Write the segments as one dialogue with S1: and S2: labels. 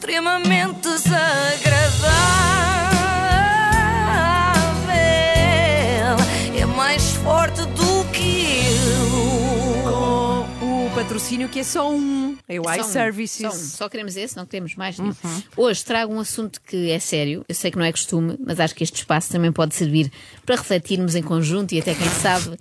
S1: extremamente desagradável. É mais forte do que eu.
S2: Com o patrocínio que é só um. É o
S3: Só um,
S2: iServices.
S3: Só, um. Só queremos esse, não queremos mais nenhum. Hoje trago um assunto que é sério. Eu sei que não é costume, mas acho que este espaço também pode servir para refletirmos em conjunto e até quem sabe.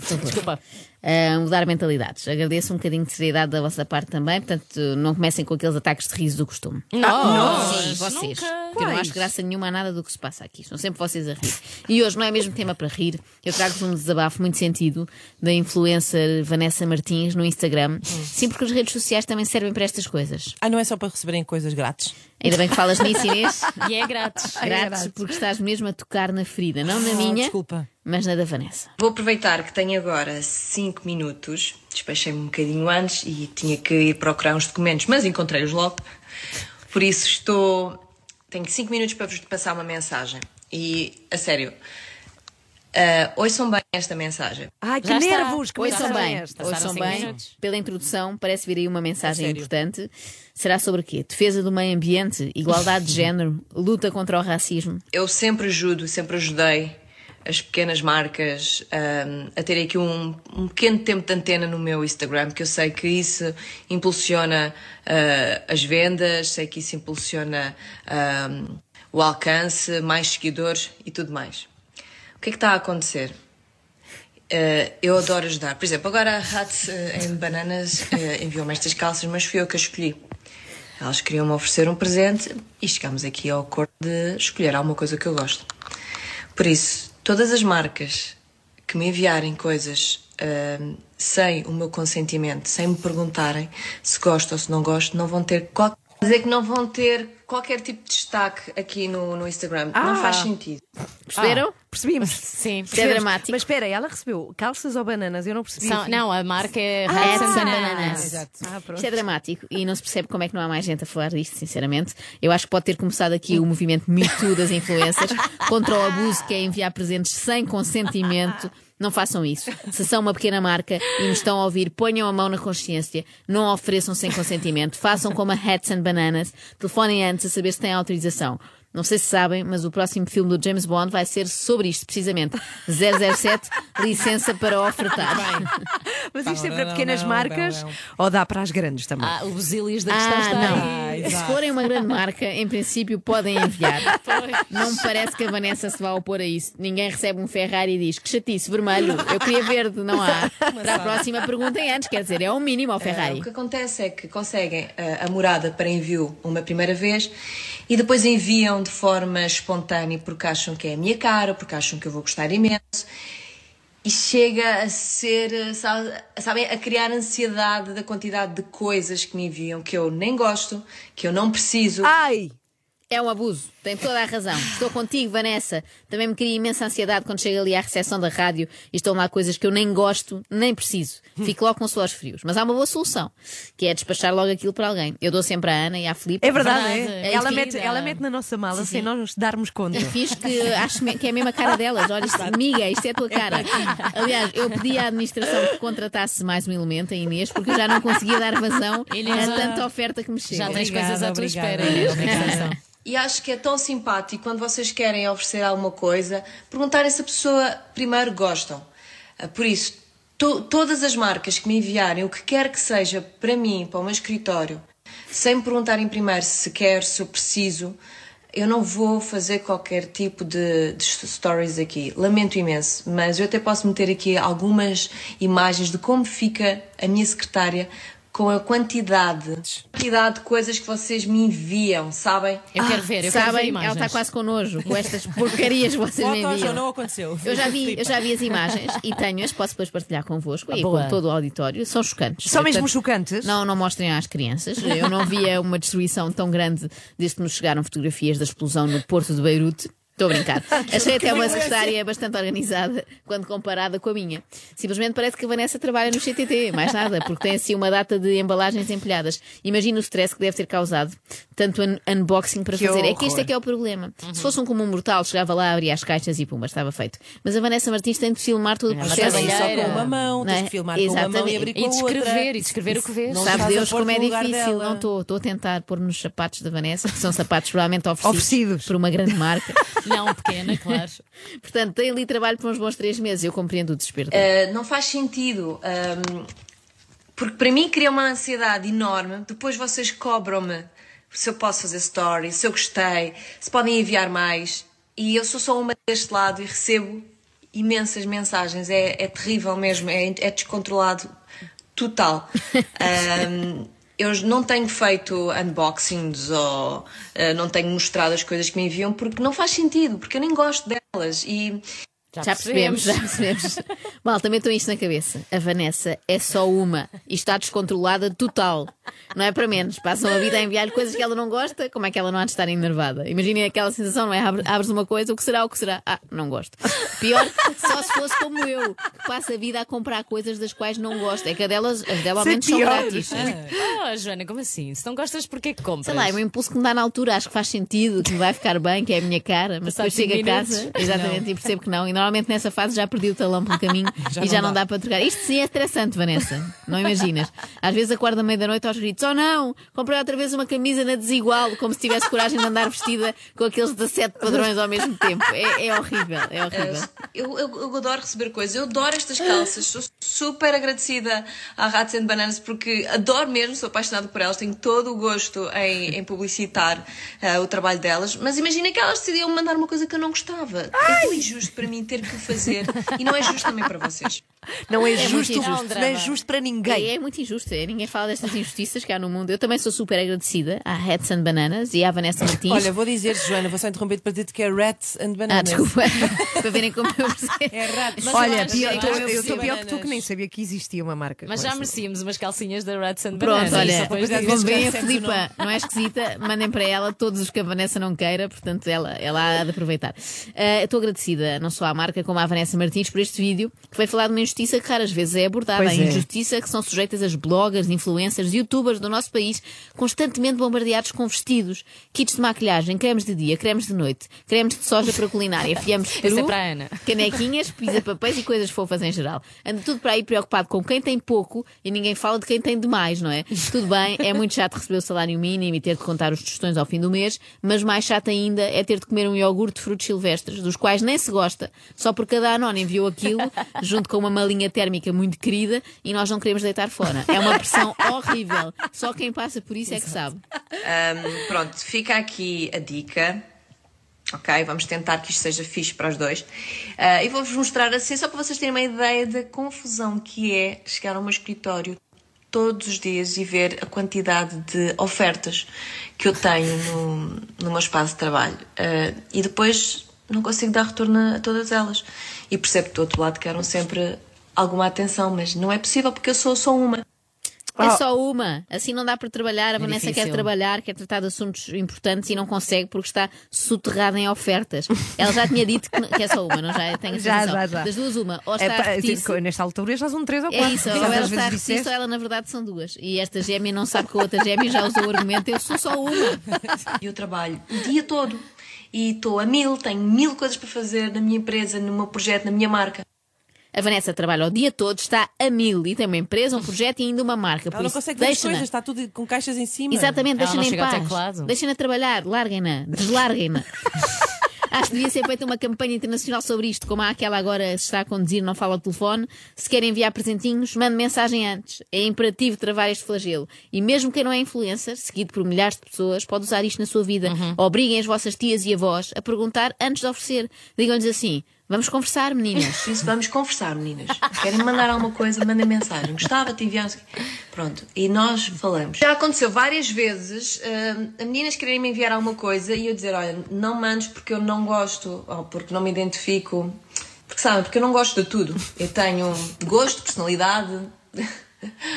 S3: Desculpa. Ah, mudar mentalidades. Agradeço um bocadinho de seriedade da vossa parte também, portanto, não comecem com aqueles ataques de riso do costume.
S1: Não,
S3: Sim, vocês. Porque eu não acho graça nenhuma a nada do que se passa aqui. São sempre vocês a rir. E hoje não é mesmo tema para rir. Eu trago-vos um desabafo muito sentido da influencer Vanessa Martins no Instagram. Sim, porque as redes sociais também servem para estas coisas.
S4: Ah, não é só para receberem coisas grátis?
S3: Ainda bem que falas nisso, Inês.
S5: E é grátis.
S3: Grátis, porque estás mesmo a tocar na ferida. Não na
S4: Ah,
S3: minha,
S4: desculpa.
S3: mas na da Vanessa.
S6: Vou aproveitar que tenho agora 5 minutos. Despechei-me um bocadinho antes e tinha que ir procurar uns documentos, mas encontrei-os logo. Por isso estou. Tenho 5 minutos para vos passar uma mensagem. E, a sério, ah, ouçam bem esta mensagem.
S2: Ai, que
S5: Já está.
S2: nervos! Que
S3: Ouçam
S2: mensagem
S3: bem,
S2: é
S3: ouçam bem.
S5: minutos.
S3: Pela introdução, parece vir aí uma mensagem importante. Será sobre o quê? Defesa do meio ambiente, igualdade de género, luta contra o racismo.
S6: Eu sempre ajudo, sempre ajudei as pequenas marcas ahm, a terem aqui um, um pequeno tempo de antena no meu Instagram, que eu sei que isso impulsiona ah, as vendas, sei que isso impulsiona ahm, o alcance, mais seguidores e tudo mais. O que é que está a acontecer? Uh, eu adoro ajudar. Por exemplo, agora a Hats uh, em Bananas uh, enviou-me estas calças, mas fui eu que as escolhi. Elas queriam-me oferecer um presente e chegámos aqui ao acordo de escolher alguma coisa que eu gosto. Por isso, todas as marcas que me enviarem coisas uh, sem o meu consentimento, sem me perguntarem se gosto ou se não gosto, não vão ter qualquer. Dizer que não vão ter qualquer tipo de destaque aqui no, no Instagram.
S2: Ah.
S6: Não faz sentido.
S3: Perceberam?
S2: Percebemos.
S5: Sim.
S3: Isto é dramático.
S2: Mas espera, ela recebeu calças ou bananas? Eu não percebi.
S5: São- não, a marca é
S3: and
S5: and
S3: Bananas.
S5: Bananas.
S2: Ah, pronto.
S3: Isto é dramático e não se percebe como é que não há mais gente a falar disto, sinceramente. Eu acho que pode ter começado aqui o movimento Me Too das influências contra o abuso que é enviar presentes sem consentimento. Não façam isso. Se são uma pequena marca e me estão a ouvir, ponham a mão na consciência, não ofereçam sem consentimento. Façam como a Hats and Bananas. Telefonem antes a saber se têm autorização. Não sei se sabem, mas o próximo filme do James Bond vai ser sobre isto, precisamente. 007, licença para ofertar.
S2: Mas isto é para pequenas
S4: não,
S2: marcas
S4: não, não.
S2: ou dá para as grandes também?
S5: Ah, o Basílios da questão
S3: Ah,
S5: está
S3: não.
S5: aí.
S4: Ah,
S3: Se forem uma grande marca, em princípio podem enviar. Não me parece que a Vanessa se vá opor a isso. Ninguém recebe um Ferrari e diz que chatice, vermelho, eu queria verde, não há. Para a próxima perguntem antes, quer dizer, é o mínimo ao
S6: Ah,
S3: Ferrari.
S6: o que acontece é que conseguem ah, a morada para envio uma primeira vez e depois enviam de forma espontânea porque acham que é a minha cara, porque acham que eu vou gostar imenso. E chega a ser, sabe- sabem, a criar ansiedade da quantidade de coisas que me enviam que eu nem gosto, que eu não preciso.
S2: Ai!
S3: É um abuso, tem toda a razão. Estou contigo, Vanessa. Também me cria imensa ansiedade quando chego ali à recepção da rádio e estão lá coisas que eu nem gosto, nem preciso. Fico logo com suores frios. Mas há uma boa solução, que é despachar logo aquilo para alguém. Eu dou sempre à Ana e à Filipe.
S2: É verdade, é.
S5: É
S2: Ela, mete, ela mete na nossa mala sem nós nos darmos conta.
S3: E fiz que acho que é a mesma cara delas. Olha, isto, amiga, isto é a tua cara. Aliás, eu pedi à administração que contratasse mais um elemento, a Inês, porque eu já não conseguia dar vazão
S5: Inês,
S3: a tanta oferta que me chega.
S5: Já tens
S4: Obrigada,
S5: coisas à tua
S4: obrigada,
S5: espera, Inês,
S4: obrigada.
S6: E acho que é tão simpático quando vocês querem oferecer alguma coisa, perguntarem se a pessoa primeiro gostam. Ah, Por isso, to- todas as marcas que me enviarem o que quer que seja para mim, para o meu escritório, sem me perguntarem primeiro se quero, se eu preciso, eu não vou fazer qualquer tipo de, de stories aqui. Lamento imenso, mas eu até posso meter aqui algumas imagens de como fica a minha secretária com a quantidade, quantidade de coisas que vocês me enviam, sabem?
S5: Eu quero ver, eu quero ver
S3: Sabem,
S5: imagens.
S3: ela está quase com nojo com estas porcarias que vocês me enviam.
S4: não aconteceu?
S3: Eu já, vi, eu já vi as imagens e tenho-as, posso depois partilhar convosco e
S5: Boa.
S3: com todo o auditório. São chocantes.
S2: São mesmo
S3: Portanto,
S2: chocantes?
S3: Não, não mostrem às crianças. Eu não via uma destruição tão grande desde que nos chegaram fotografias da explosão no porto de Beirute. Estou a brincar. Achei até uma secretária bastante organizada quando comparada com a minha. Simplesmente parece que a Vanessa trabalha no CTT, mais nada, porque tem assim uma data de embalagens empilhadas. Imagina o stress que deve ter causado tanto un unboxing para
S2: Que
S3: fazer. É
S2: horror.
S3: que este é que é o problema. Se fosse um comum mortal, chegava lá, abria as caixas e pumba, estava feito. Mas a Vanessa Martins tem de filmar todo o
S5: Ela
S3: processo.
S5: trabalha
S4: só com uma mão,
S3: Não
S4: tens
S3: é?
S4: de filmar com uma mão e
S3: Exatamente.
S4: abrir com
S5: E
S4: a outra.
S5: descrever, e descrever o que vês.
S4: Não
S3: Sabe Deus como é difícil. Não estou. Estou a tentar pôr nos sapatos da Vanessa, que são sapatos provavelmente oferecidos,
S2: Oferecidos.
S3: por uma grande marca.
S5: Não, pequena, claro.
S3: Portanto, tem ali trabalho por uns bons três meses. Eu compreendo o desespero. dela.
S6: Uh, não faz sentido. um, porque para mim cria uma ansiedade enorme. Depois vocês cobram-me se eu posso fazer story, se eu gostei, se podem enviar mais. E eu sou só uma deste lado e recebo imensas mensagens. É, é terrível mesmo, é, é descontrolado total. Um, eu não tenho feito unboxings ou uh, não tenho mostrado as coisas que me enviam porque não faz sentido, porque eu nem gosto delas. E
S3: Já percebemos, já percebemos. Mal, também estou isto na cabeça. A Vanessa é só uma e está descontrolada total. Não é para menos. Passam a vida a enviar-lhe coisas que ela não gosta, como é que ela não há de estar enervada? Imaginem aquela sensação, não é? Abre- Abres uma coisa, o que será, o que será? Ah, não gosto. Pior, só se fosse como eu, que passa a vida a comprar coisas das quais não gosto. É que a delas, as dela ao
S2: é
S3: menos são grátis.
S5: Oh, Joana, como assim? Se não gostas, porquê que compras?
S3: Sei lá, é um impulso que me dá na altura, acho que faz sentido, que me vai ficar bem, que é a minha cara, mas
S5: Passado
S3: depois chego a casa, exatamente, e percebo que não. E normalmente nessa fase já perdi o talão pelo caminho
S4: Já
S3: e já
S4: não
S3: não
S4: dá.
S3: dá para trocar. Isto sim é estressante, Vanessa, não imaginas. Às vezes acordo à meia da noite aos gritos: Oh não, comprei outra vez uma camisa na desigual, como se tivesse coragem de andar vestida com aqueles 17 padrões ao mesmo tempo. É, é horrível, é horrível.
S6: Eu, eu, eu adoro receber coisas, eu adoro estas calças, sou super agradecida à Rats and Bananas porque adoro mesmo, sou apaixonada por elas, tenho todo o gosto em, em publicitar eh, o trabalho delas, mas imagina que elas decidiam mandar uma coisa que eu não gostava. É tão injusto para mim ter que o fazer e não é justo também para vocês.
S2: Não é,
S3: muito
S2: justo,
S3: injusto.
S2: não é
S5: drama.
S2: justo para
S3: É,
S2: ninguém.
S3: é muito injusto, é, ninguém fala destas injustiças que há no mundo. Eu também sou super agradecida à Hats and Bananas e à Vanessa Martins.
S4: Olha, vou dizer, Joana, vou só interromper para dizer que é Rats and
S3: ah,
S4: Bananas.
S3: desculpa, para verem como eu percebo.
S4: É.
S5: Mas eu
S2: Olha, pior-
S5: eu
S2: eu
S5: que
S2: estou pior que tu que nem sabia que existia uma marca.
S5: Mas já
S2: essa.
S5: merecíamos umas calcinhas da Rats and
S3: Pronto,
S5: Bananas.
S3: olha,
S4: às
S5: disso.
S4: vezes
S3: Vem a Filipa, não é esquisita, mandem para ela todos os que a Vanessa não queira, portanto ela, ela há de aproveitar. Ah, Estou agradecida não só à marca como à Vanessa Martins por este vídeo, que veio falar de uma injustiça que raras vezes é abordada.
S2: Pois
S3: a
S2: é.
S3: injustiça que são sujeitas as bloggers, influencers, youtubers do nosso país, constantemente bombardeados com vestidos, kits de maquilhagem, cremes de dia, cremes de noite, cremes de soja para culinária, fiamos de
S5: é
S3: peru,
S5: para a Ana.
S3: canequinhas, pisa-papéis e coisas fofas em geral. Anda tudo para aí preocupado com quem tem pouco e ninguém fala de quem tem demais, não é? Tudo bem, é muito chato receber o salário mínimo e ter de contar os tostões ao fim do mês, mas mais chato ainda é ter de comer um iogurte de frutos silvestres, dos quais nem se gosta, só porque cada anónimo enviou aquilo, junto com uma malinha térmica muito querida, e nós não queremos deitar fora. É uma pressão horrível. Só quem passa por isso é que sabe.
S6: Ahm, pronto, fica aqui a dica. Ok, vamos tentar que isto seja fixe para os dois. Ah, e vou-vos mostrar assim, só para vocês terem uma ideia da confusão que é chegar ao meu escritório todos os dias e ver a quantidade de ofertas que eu tenho no, no meu espaço de trabalho. Ah, e depois não consigo dar retorno a todas elas. E percebo que do outro lado querem sempre alguma atenção, mas não é possível porque eu sou só uma.
S3: É só uma. Assim não dá para trabalhar. A Vanessa quer
S5: difícil.
S3: trabalhar, quer tratar de assuntos importantes e não consegue porque está soterrada em ofertas. Ela já tinha dito que, que é só uma, não já? Tenho a
S2: Já, já, já.
S3: Das duas, uma. Ou
S2: É
S3: está a
S2: pá,
S3: repetir-se.
S2: nesta altura já são três ou
S3: É
S2: quatro.
S3: isso, ou ela
S2: vezes
S3: está a repetir ou ela na verdade são duas. E esta gêmea não sabe que a outra gêmea já usou o argumento, eu sou só uma.
S6: E eu trabalho o dia todo. E estou a mil, tenho mil coisas para fazer na minha empresa, no meu projeto, na minha marca.
S3: A Vanessa trabalha o dia todo, está a mil e tem uma empresa, um projeto e ainda uma marca. Por
S4: Ela não
S3: isso,
S4: consegue ver as
S3: deixa-na.
S4: coisas, está tudo com caixas em cima.
S3: Exatamente, deixem-na em paz. Deixem-na trabalhar, larguem-na, deslarguem-na. Acho que devia ser feita uma campanha internacional sobre isto, como há aquela agora se está a conduzir, não fala ao telefone. Se querem enviar presentinhos, mande mensagem antes. É imperativo travar este flagelo. E mesmo quem não é influencer, seguido por milhares de pessoas, pode usar isto na sua vida. Obriguem as vossas tias e avós a perguntar antes de oferecer. Digam-lhes assim: vamos conversar, meninas.
S6: Isso vamos conversar, meninas. Querem mandar alguma coisa, mandem mensagem. Gostava de enviar. Pronto, e nós falamos. Já aconteceu várias vezes a meninas quererem me enviar alguma coisa e eu dizer: olha, não mandes porque eu não gosto, ou porque não me identifico. Porque sabem, porque eu não gosto de tudo. Eu tenho gosto, personalidade.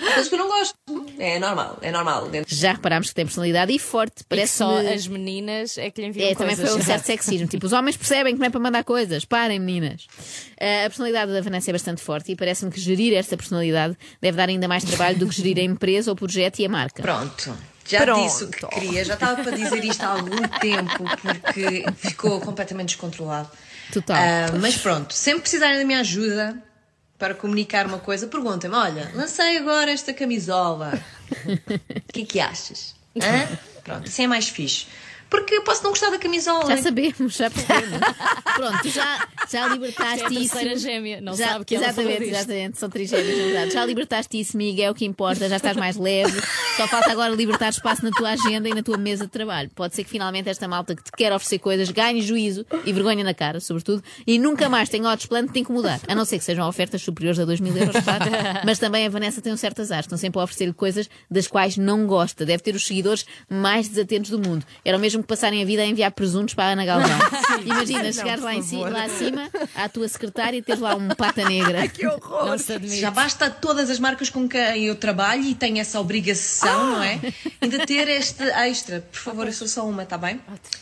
S6: Coisas que eu não gosto. É normal, é normal.
S3: Já reparámos que tem personalidade e forte.
S5: E
S3: Parece
S5: só as meninas é que lhe enviam
S3: É, também
S5: coisas.
S3: foi um certo sexismo. Tipo, os homens percebem que não é para mandar coisas. Parem, meninas. Uh, a personalidade da Vanessa é bastante forte e parece-me que gerir esta personalidade deve dar ainda mais trabalho do que gerir a empresa, o projeto e a marca.
S6: Pronto. Já
S2: Pronto.
S6: disse o que queria, já estava para dizer isto há algum tempo, porque ficou completamente descontrolado.
S3: Total.
S6: Ah, mas pronto, sempre precisarem da minha ajuda para comunicar uma coisa, perguntem-me: olha, lancei agora esta camisola. O que é que achas? Hã? Pronto, assim é mais fixe. Porque eu posso não gostar da camisola.
S3: Já sabemos, já percebemos. Pronto, tu já, já
S5: É a
S3: libertaste isso.
S5: terceira gêmea, não
S3: Já-
S5: sabe que ela
S3: exatamente,
S5: disto.
S3: exatamente, são trigémeos, na verdade. Já libertaste isso, Miguel, é o que importa, já estás mais leve. Só falta agora libertar espaço na tua agenda e na tua mesa de trabalho. Pode ser que finalmente esta malta que te quer oferecer coisas ganhe juízo e vergonha na cara, sobretudo, e nunca mais tenha outros planos de te incomodar. A não ser que sejam ofertas superiores a 2 mil euros, claro. Mas também a Vanessa tem um certo azar. Estão sempre a oferecer-lhe coisas das quais não gosta. Deve ter os seguidores mais desatentos do mundo. Era o mesmo que passarem a vida a enviar presuntos para a Ana Galvão. Imagina, chegares lá, em ci- lá acima, à tua secretária e teres lá um pata negra.
S2: Que horror!
S5: Não se admite.
S6: Já basta todas as marcas com quem eu trabalho e tenho essa obrigação, não é? Ainda ter este extra. Por favor, eu sou só uma, está bem?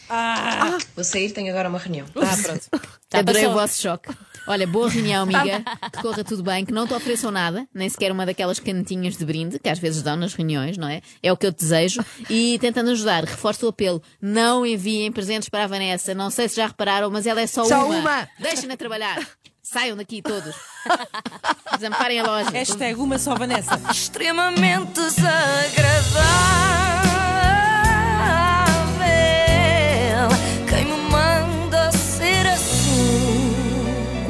S4: Ah,
S6: Vou sair, tenho agora uma reunião.
S4: ah, pronto.
S5: Tá,
S3: Adorei
S5: passou.
S3: o vosso choque. Olha, boa reunião, amiga. Que corra tudo bem, que não te ofereçam nada, nem sequer uma daquelas canetinhas de brinde que às vezes dão nas reuniões, não é? É o que eu te desejo. E tentando ajudar, reforço o apelo: não enviem presentes para a Vanessa. Não sei se já repararam, mas ela é só,
S2: Só uma.
S3: Deixem-na trabalhar. Saiam daqui todos. Desamparem a loja.
S4: Hashtag uma só Vanessa.
S1: extremamente desagradável.